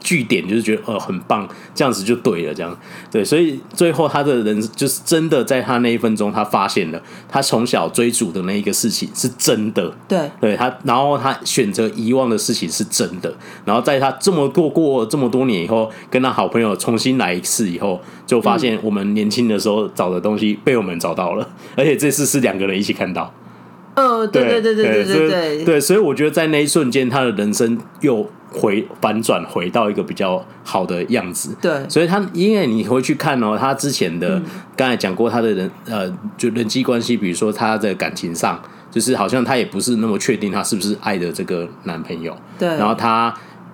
S2: 据点就是觉得呃很棒，这样子就对了，这样。对，所以最后他的人就是真的在他那一分钟，他发现了他从小追逐的那一个事情是真的，
S1: 对，
S2: 对他，然后他选择遗忘的事情是真的，然后在他这么过过这么多年以后，跟他好朋友重新来一次以后，就发现我们年轻的时候找的东西被我们找到了，而且这次是两个人一起看到，
S1: 哦，对对对对对对对，
S2: 对，所以我觉得在那一瞬间，他的人生又。回反转回到一个比较好的样子，
S1: 对，
S2: 所以他因为你回去看哦，他之前的刚才讲过他的人呃，就人际关系，比如说他的感情上，就是好像他也不是那么确定他是不是爱的这个男朋友，
S1: 对，
S2: 然后他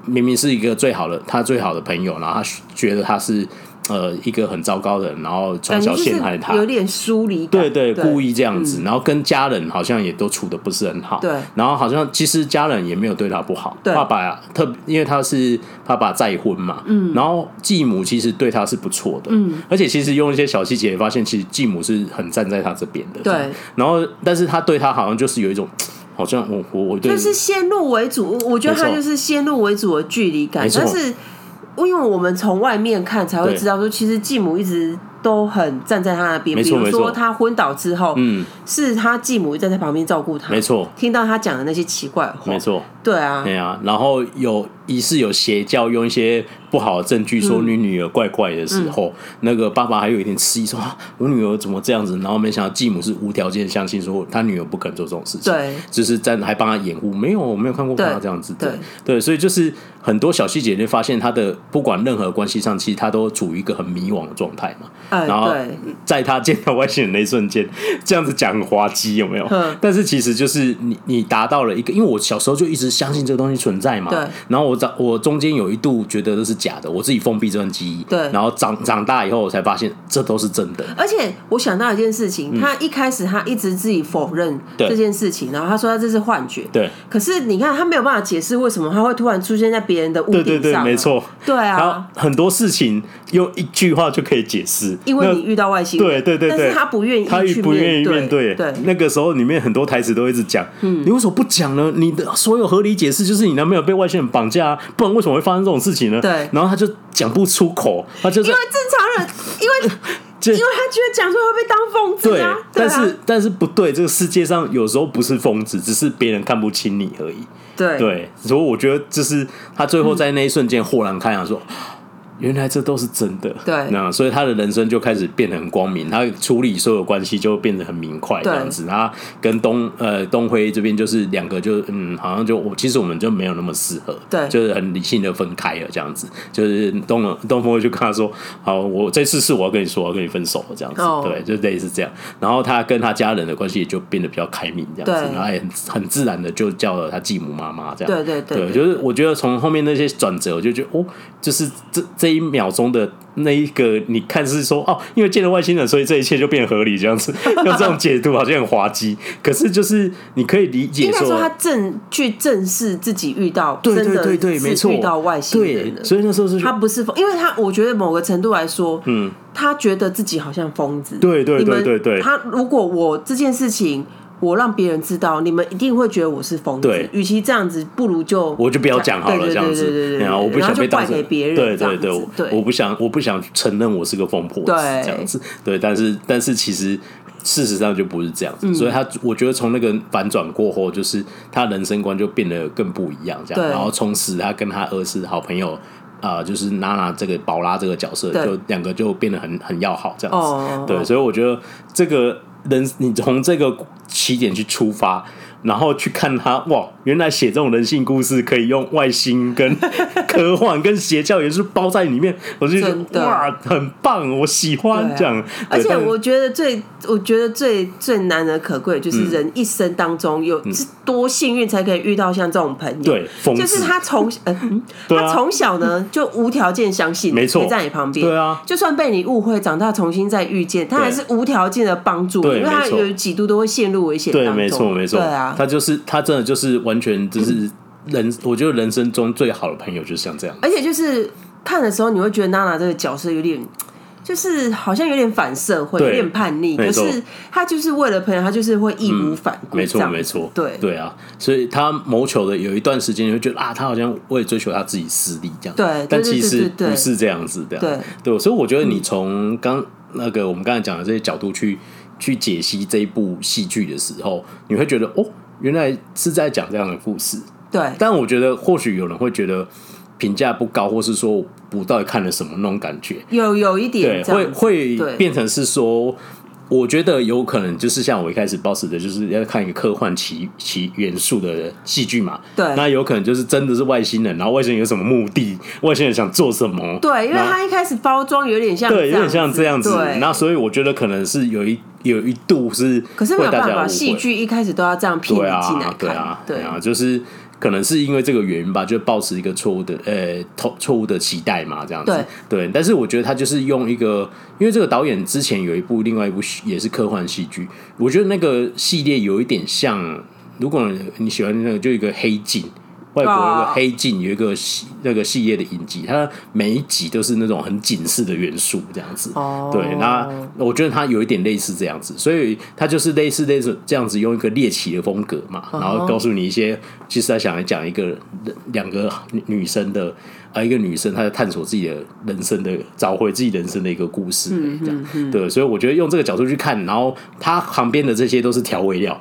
S2: 明明是一个最好的他最好的朋友，然后他觉得他是。呃，一个很糟糕的人，然后从小陷害他，
S1: 有点疏离感，
S2: 对对，故意这样子，然后跟家人好像也都处的不是很好，
S1: 对，
S2: 然后好像其实家人也没有对他不好，爸爸特因为他是爸爸再婚嘛，嗯，然后继母其实对他是不错的，嗯，而且其实用一些小细节发现，其实继母是很站在他这边的，
S1: 对，
S2: 然后但是他对他好像就是有一种，<tsk> 好像我我我
S1: 就是先入为主，我觉得他就是先入为主的距离感，但是。因为我们从外面看才会知道，说其实继母一直都很站在他那边。比如说他昏倒之后，嗯，是他继母站在旁边照顾他。
S2: 没错，
S1: 听到他讲的那些奇怪的话。
S2: 没错，
S1: 对啊，
S2: 对啊。然后有疑似有邪教，用一些不好的证据说你女儿怪怪的时候，那个爸爸还有一点迟疑，<laughs> 说啊，我女儿怎么这样子？然后没想到继母是无条件相信，说他女儿不肯做这种事情。
S1: 对，
S2: 就是在还帮他掩护，没有，我没有看过他这样子。对，对，所以就是。很多小细节，你会发现他的不管任何关系上，其实他都处于一个很迷惘的状态嘛。然后在他见到外星人那一瞬间，这样子讲很滑稽，有没有？但是其实就是你你达到了一个，因为我小时候就一直相信这个东西存在嘛。然后我长我中间有一度觉得都是假的，我自己封闭这段记忆。
S1: 对。
S2: 然后长长大以后，我才发现这都是真的。
S1: 而且我想到一件事情，他一开始他一直自己否认这件事情，然后他说他这是幻觉。
S2: 对。
S1: 可是你看，他没有办法解释为什么他会突然出现在别。别人的屋顶上，对对对，
S2: 没错，
S1: 对啊，
S2: 很多事情用一句话就可以解释，
S1: 因为你遇到外星人，
S2: 对对对，
S1: 但是他不愿意，
S2: 他不愿意面对，
S1: 对，
S2: 那个时候里面很多台词都一直讲，嗯，你为什么不讲呢？你的所有合理解释就是你男朋友被外星人绑架，不然为什么会发生这种事情呢？
S1: 对，
S2: 然后他就讲不出口，他就
S1: 因为正常人，因为 <laughs> 因为他觉得讲出来会被当疯子啊，
S2: 但是但是不对，这个世界上有时候不是疯子，只是别人看不清你而已。
S1: 对，
S2: 对，所以我觉得就是他最后在那一瞬间豁然开朗，说：“原来这都是真的，
S1: 对，
S2: 那所以他的人生就开始变得很光明，他处理所有关系就变得很明快这样子。他跟东呃东辉这边就是两个就嗯，好像就我其实我们就没有那么适合，
S1: 对，
S2: 就是很理性的分开了这样子。就是东东辉就跟他说：“好，我这次是我要跟你说，我要跟你分手了这样子。Oh. ”对，就类似这样。然后他跟他家人的关系也就变得比较开明这样子，然后也很很自然的就叫了他继母妈妈这样。
S1: 对对对，
S2: 对，就是我觉得从后面那些转折，我就觉得哦，就是这这一秒钟的。那一个你看是说哦，因为见了外星人，所以这一切就变合理，这样子 <laughs> 用这种解读好像很滑稽。可是就是你可以理解说，
S1: 说他正去正视自己遇到，
S2: 对对对对，没错，
S1: 遇到外星人，
S2: 所以那时候是
S1: 他不是疯，因为他我觉得某个程度来说，嗯，他觉得自己好像疯子，
S2: 对对对对对。
S1: 他如果我这件事情。我让别人知道，你们一定会觉得我是疯子。对，与其这样子，不如就
S2: 我就不要讲好了，这样子。然后我不想被当成
S1: 别人。
S2: 对对对，对，我不想，我不想承认我是个疯婆子，这样子。对，但是但是其实事实上就不是这样子。嗯、所以他我觉得从那个反转过后，就是他人生观就变得更不一样，这样。然后从此他跟他儿子好朋友啊、呃，就是娜娜这个宝拉这个角色，就两个就变得很很要好，这样子。哦、对，所以我觉得这个。人，你从这个起点去出发，然后去看他，哇，原来写这种人性故事可以用外星跟 <laughs> 科幻跟邪教元素包在里面，我就觉得哇，很棒，我喜欢这样。啊、
S1: 而且我觉得最，我觉得最最难能可贵，就是人一生当中有多幸运才可以遇到像这种朋友。
S2: 对，
S1: 就是他从 <laughs> 呃，他从小呢就无条件相信，没错，在你旁边，
S2: 对啊，
S1: 就算被你误会，长大重新再遇见，他还是无条件的帮助。因为他有几度都会陷入危险，
S2: 对，没错，没错，
S1: 对啊，
S2: 他就是他真的就是完全就是人，嗯、我觉得人生中最好的朋友就是像这样，
S1: 而且就是看的时候你会觉得娜娜这个角色有点，就是好像有点反社会，有点叛逆，可是他就是为了朋友，他就是会义无反顾，
S2: 没错，没错，对，对啊，所以他谋求的有一段时间，你会觉得啊，他好像为了追求他自己私利这样，
S1: 对，
S2: 但其实不是这样子的，对，对，所以我觉得你从刚那个我们刚才讲的这些角度去。去解析这一部戏剧的时候，你会觉得哦，原来是在讲这样的故事。
S1: 对，
S2: 但我觉得或许有人会觉得评价不高，或是说我到底看了什么那种感觉，
S1: 有有一点
S2: 对，会会变成是说。我觉得有可能就是像我一开始抱持的，就是要看一个科幻奇奇元素的戏剧嘛。
S1: 对，
S2: 那有可能就是真的是外星人，然后外星人有什么目的？<laughs> 外星人想做什么？
S1: 对，因为他一开始包装有点像，
S2: 对，有点像这样子。那所以我觉得可能是有一有一度是，
S1: 可是没有办法，戏剧一开始都要这样骗你进来看，
S2: 对啊，对啊，就是。可能是因为这个原因吧，就抱持一个错误的呃错错误的期待嘛，这样子对，对。但是我觉得他就是用一个，因为这个导演之前有一部另外一部也是科幻戏剧，我觉得那个系列有一点像，如果你喜欢那个，就一个黑镜。外国有个黑镜，有一个系那个系列的影集，它每一集都是那种很警示的元素，这样子。哦，对，那我觉得它有一点类似这样子，所以它就是类似类似这样子，用一个猎奇的风格嘛，然后告诉你一些，其实他想来讲一个两个女生的啊，一个女生她在探索自己的人生的，找回自己人生的一个故事，这样。对，所以我觉得用这个角度去看，然后它旁边的这些都是调味料。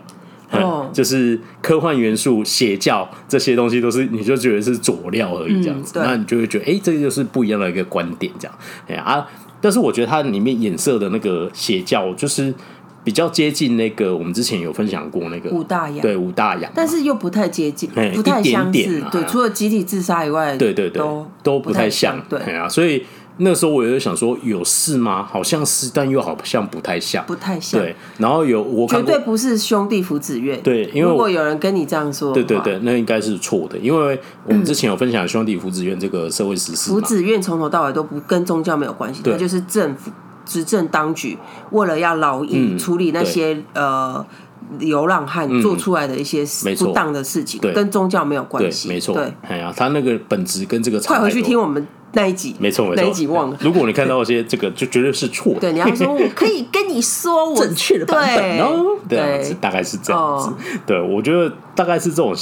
S2: 嗯、就是科幻元素、邪教这些东西都是，你就觉得是佐料而已，这样子，嗯、那你就会觉得，哎、欸，这个就是不一样的一个观点，这样，哎啊，但是我觉得它里面衍射的那个邪教，就是比较接近那个我们之前有分享过那个
S1: 五大洋，
S2: 对五大洋，
S1: 但是又不太接近，不太相似，对，除了集体自杀以外，
S2: 对对对，都都不太像，对。啊，所以。那时候我也想说，有事吗？好像是，但又好像不太像，
S1: 不太像。
S2: 对，然后有我
S1: 绝对不是兄弟福子院。
S2: 对，因为
S1: 如果有人跟你这样说，
S2: 对对对，那应该是错的，因为我们之前有分享兄弟福子院这个社会实事。
S1: 福子院从头到尾都不跟宗教没有关系，它就是政府执政当局为了要劳役处理那些呃流浪汉做出来的一些不当的事情，跟宗教没有关系。
S2: 没错，对，哎呀，他那个本质跟这个
S1: 快回去听我们。那一集
S2: 没错，没错，
S1: 那一集忘了。<laughs>
S2: 如果你看到一些这个，就绝对是错的。
S1: 对，你要说，我可以跟你说我 <laughs>
S2: 正确的版本哦。对，大概是这样子。对，我觉得大概是这种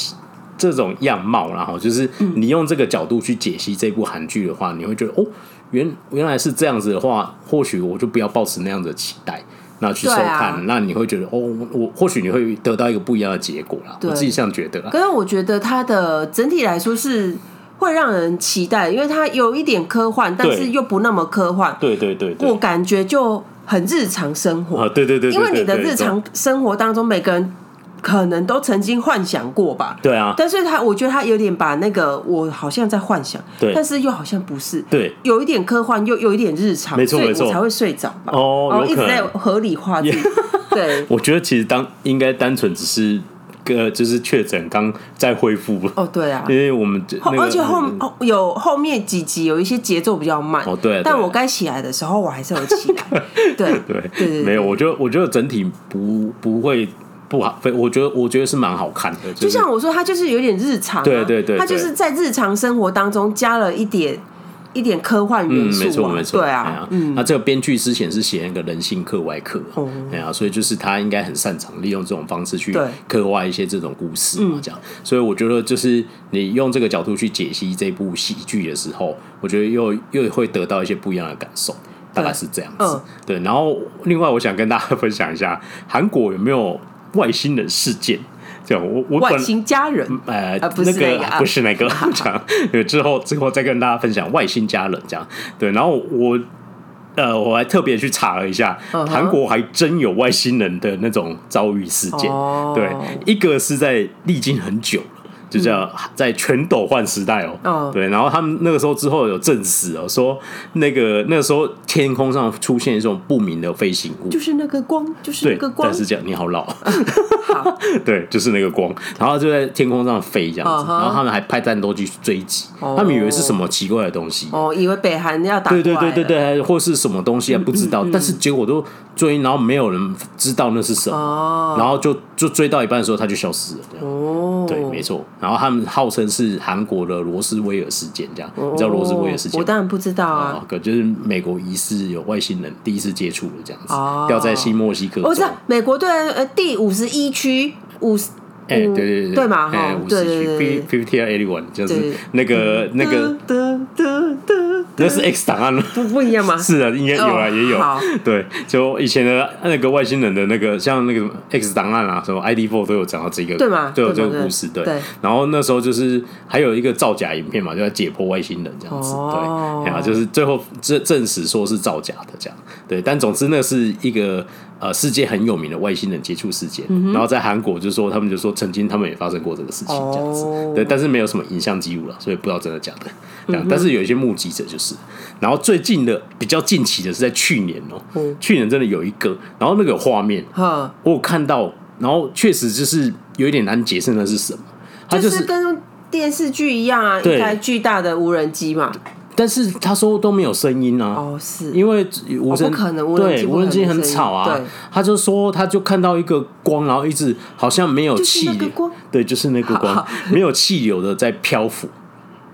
S2: 这种样貌，然后就是你用这个角度去解析这部韩剧的话，你会觉得哦，原原来是这样子的话，或许我就不要抱持那样的期待，那去收看，那你会觉得哦，我或许你会得到一个不一样的结果啦。我自己这样觉得。
S1: 可是我觉得它的整体来说是。会让人期待，因为它有一点科幻，但是又不那么科幻。
S2: 对对对，对，
S1: 我感觉就很日常生活
S2: 啊。对对对，
S1: 因为你的日常生活当中，每个人可能都曾经幻想过吧。
S2: 对啊。
S1: 但是他，我觉得他有点把那个我好像在幻想，对，但是又好像不是。
S2: 对，
S1: 有一点科幻，又有一点日常，
S2: 没错没错，
S1: 我才会睡着吧。
S2: 哦，
S1: 然后一直在合理化自己。对，<laughs>
S2: 我觉得其实当应该单纯只是。个就是确诊刚在恢复。
S1: 哦，对啊，<laughs>
S2: 因为我们、那个、
S1: 而且后有后面几集有一些节奏比较慢
S2: 哦，对，
S1: 但我该起来的时候我还是有起来，<laughs> 对对对对，
S2: 没有，我觉得我觉得整体不不会不好，我觉得我觉得是蛮好看的，
S1: 就像我说，它就是有点日常、啊，
S2: 对对对，
S1: 它就是在日常生活当中加了一点。一点科幻元素、啊，
S2: 嗯，没错没错，
S1: 对啊，嗯，
S2: 那这个编剧之前是写那个人性课外课，哎呀，所以就是他应该很擅长利用这种方式去刻画一些这种故事嘛，这样，所以我觉得就是你用这个角度去解析这部喜剧的时候，我觉得又又会得到一些不一样的感受，大概是这样子，嗯、对。然后另外我想跟大家分享一下，韩国有没有外星人事件？这样，我我
S1: 外星家人，
S2: 呃，那个不是那个，这样，<laughs> 对，之后之后再跟大家分享外星家人这样，对，然后我呃，我还特别去查了一下，韩国还真有外星人的那种遭遇事件，对，一个是在历经很久。就叫在全斗焕时代哦、喔，对，然后他们那个时候之后有证实哦，说那个那个时候天空上出现一种不明的飞行物，
S1: 就是那个光，就是那个光。
S2: 但是这样，你好老，<laughs> 对，就是那个光，然后就在天空上飞这样子，然后他们还派战斗机去追击，他们以为是什么奇怪的东西，
S1: 哦，以为北韩要打，
S2: 对对对对对，或是什么东西啊，不知道，但是结果都追，然后没有人知道那是什么，然后就就追到一半的时候，他就消失了，哦，对，没错。然后他们号称是韩国的罗斯威尔事件，这样你知道罗斯威尔事件？
S1: 我当然不知道啊。
S2: 可就是美国疑似有外星人第一次接触的这样子，掉在新墨西哥。
S1: 我知道美国对呃第五十一区五十
S2: 哎对对对
S1: 对嘛哈对对
S2: 对 fifty eighty one 就是那个那个那是 X 档案了，
S1: 不不一样吗？<laughs>
S2: 是啊，应该有啊，也有。对，就以前的那个外星人的那个，像那个 X 档案啊，什么 ID Four 都有讲到这个，
S1: 对吗？
S2: 都有这个故事。对，然后那时候就是还有一个造假影片嘛，就在解剖外星人这样子。对，啊，就是最后证证实说是造假的这样。对，但总之那是一个呃世界很有名的外星人接触事件。然后在韩国就说他们就说曾经他们也发生过这个事情这样子。对，但是没有什么影像记录了，所以不知道真的假的。这样，但是有一些目击者就是。然后最近的比较近期的是在去年哦、喔，嗯、去年真的有一个，然后那个画面，呵我有看到，然后确实就是有一点难解释那是什么，它就是，
S1: 就是跟电视剧一样啊，一台巨大的无人机嘛。
S2: 但是他说都没有声音啊，
S1: 哦，是。
S2: 因为无人、哦、
S1: 可能
S2: 对无人机很吵啊，对。他就说他就看到一个光，然后一直好像没有气流，对，就是那个光，好好。没有气流的在漂浮。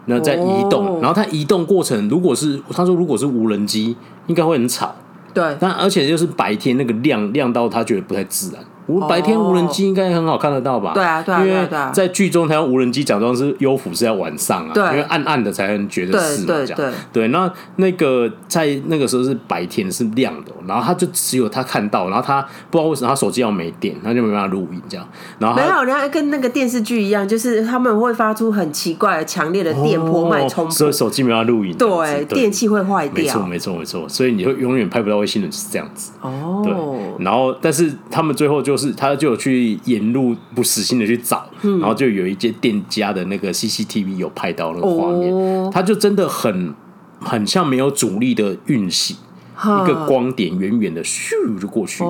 S2: 那在移动，然后它移动过程，如果是他说如果是无人机，应该会很吵。
S1: 对，
S2: 但而且就是白天那个亮亮到他觉得不太自然。无白天无人机应该很好看得到吧？
S1: 对啊，对啊，因为
S2: 在剧中他用无人机假装是优抚是在晚上啊，因为暗暗的才能觉得是这样。对，那那个在那个时候是白天是亮的，然后他就只有他看到，然后他不知道为什么他手机要没电，他就没办法录影这样。然后没
S1: 有，人家跟那个电视剧一样，就是他们会发出很奇怪的强烈的电波脉冲，
S2: 所以手机没办法录影。
S1: 对，电器会坏掉。
S2: 没错，没错，没错。所以你会永远拍不到外星人是这样子。哦，对。然后，但是他们最后就是他就有去。沿路不死心的去找，然后就有一间店家的那个 CCTV 有拍到那个画面，他就真的很很像没有阻力的运行，一个光点远远的咻就过去，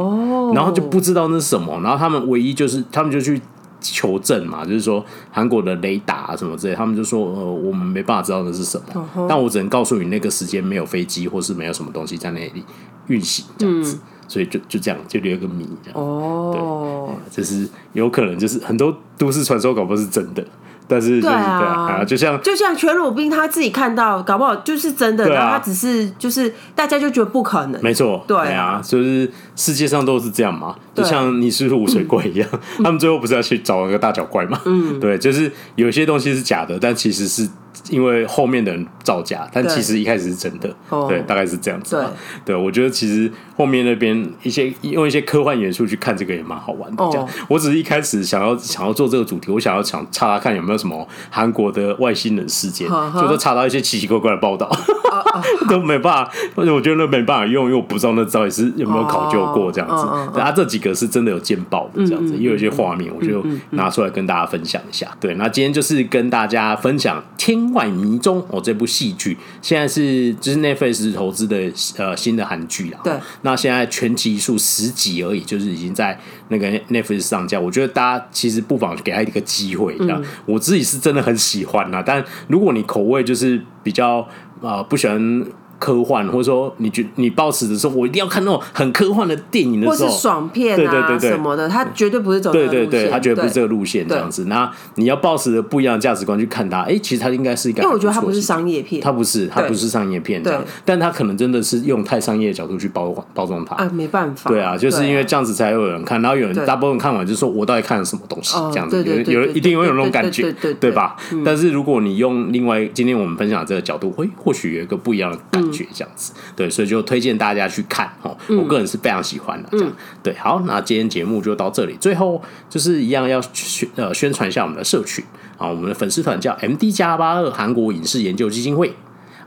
S2: 然后就不知道那是什么，然后他们唯一就是他们就去求证嘛，就是说韩国的雷达什么之类，他们就说呃我们没办法知道那是什么，但我只能告诉你那个时间没有飞机或是没有什么东西在那里运行这样子。所以就就这样，就留一个谜这样。哦，对，就是有可能就是很多都市传说搞不好是真的，但是就是对啊，就像
S1: 就像全鲁宾他自己看到，搞不好就是真的，然后他只是就是大家就觉得不可能。
S2: 没错，对啊，就是世界上都是这样嘛，就像尼斯湖水怪一样，<laughs> 他们最后不是要去找那个大脚怪嘛？嗯，对，就是有些东西是假的，但其实是。因为后面的人造假，但其实一开始是真的，对，大概是这样子。对，对我觉得其实后面那边一些用一些科幻元素去看这个也蛮好玩的。这样，我只是一开始想要想要做这个主题，我想要想查查看有没有什么韩国的外星人事件，就说查到一些奇奇怪怪的报道，<laughs> 都没办法，而且我觉得那没办法用，因为我不知道那到底是有没有考究过这样子。对啊，这几个是真的有见报的这样子，也有一些画面，我就拿出来跟大家分享一下。对，那今天就是跟大家分享《天外迷踪》哦，这部戏剧现在是就是 Netflix 投资的呃新的韩剧啦。对，那现在全集数十集而已，就是已经在那个 Netflix 上架。我觉得大家其实不妨给他一个机会，这样。我自己是真的很喜欢啊，但如果你口味就是比较呃不喜欢。科幻，或者说你觉你抱持的时候，我一定要看那种很科幻的电影的时候，
S1: 或是爽片啊，对对对对。什么的，他绝对不是走对对对，
S2: 他绝对不是这个路线这样子。那你要抱持的不一样的价值观去看它，哎，其实它应该是一个，
S1: 因为我觉得它不是商业片，
S2: 它不是，它不是商业片这样，但它可能真的是用太商业的角度去包包装它。
S1: 啊，没办法，
S2: 对啊，就是因为这样子才有人看，然后有人大部分看完就说，我到底看了什么东西这样子，有有人一定会有那种感觉，对吧？但是如果你用另外今天我们分享的这个角度，会或许有一个不一样的感觉这样子。对，所以就推荐大家去看哦，我个人是非常喜欢的。这样、嗯、对，好，那今天节目就到这里。最后就是一样要宣呃宣传一下我们的社群啊，我们的粉丝团叫 M D 加八二韩国影视研究基金会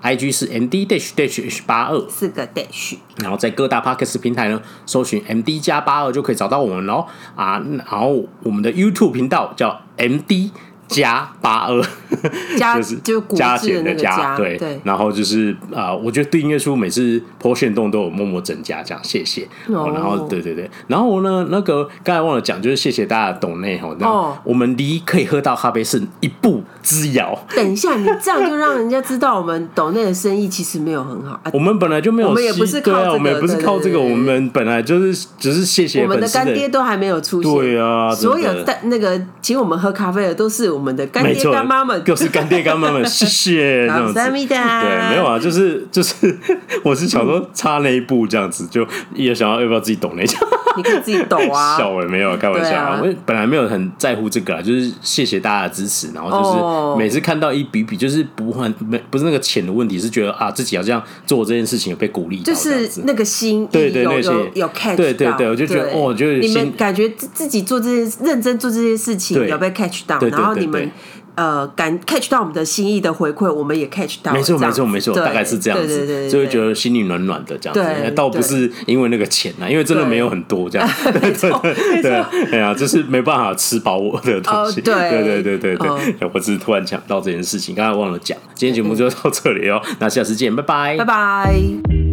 S2: ，I G 是 M D dash dash 八二
S1: 四个 dash，
S2: 然后在各大 Podcast 平台呢搜寻 M D 加八二就可以找到我们喽啊，然后我们的 YouTube 频道叫 M D。加八二，<laughs> 就是就加减的加，对对，然后就是啊，我觉得订阅数每次破限动都有默默增加，这样谢谢。哦然后对对对，然后呢，那个刚才忘了讲，就是谢谢大家的抖内吼。哦，我们离可以喝到咖啡是一步之遥。
S1: 等一下，你这样就让人家知道我们懂内的生意其实没有很好。
S2: 我们本来就没有，我们也不是靠这个，我们也不是靠这个，我们本来就是只是谢谢。
S1: 我们的干爹都还没有出现，
S2: 对啊，
S1: 所有的那个请我们喝咖啡的都是。我们的干爹干妈们，
S2: 就是干爹干妈们，谢谢 <laughs> 这样子。对，没有啊，就是就是，<laughs> 我是想说差那一步这样子，就也想要要不要自己懂那一下。
S1: 你可以自己懂啊，<laughs>
S2: 笑哎，没有开玩笑啊。我本来没有很在乎这个啊，就是谢谢大家的支持，然后就是每次看到一笔笔，就是不换没不是那个钱的问题，是觉得啊自己要这样做这件事情有被鼓励，
S1: 就是那个心，
S2: 对对那
S1: 些有 catch 到，
S2: 对对对，我就觉得哦，就是
S1: 你们感觉自自己做这些认真做这些事情有被 catch 到，然后你们。呃，感 catch 到我们的心意的回馈，我们也 catch 到。
S2: 没错，没错，没错，大概是这样子，就会觉得心里暖暖的这样子。倒不是因为那个钱呐，因为真的没有很多这样。<laughs> 对对对，哎呀，就是没办法吃饱我的东西。对 <laughs> 对对对对，我只是突然想到这件事情，刚才忘了讲。今天节目就到这里哦，那下次见，拜拜，
S1: 拜拜。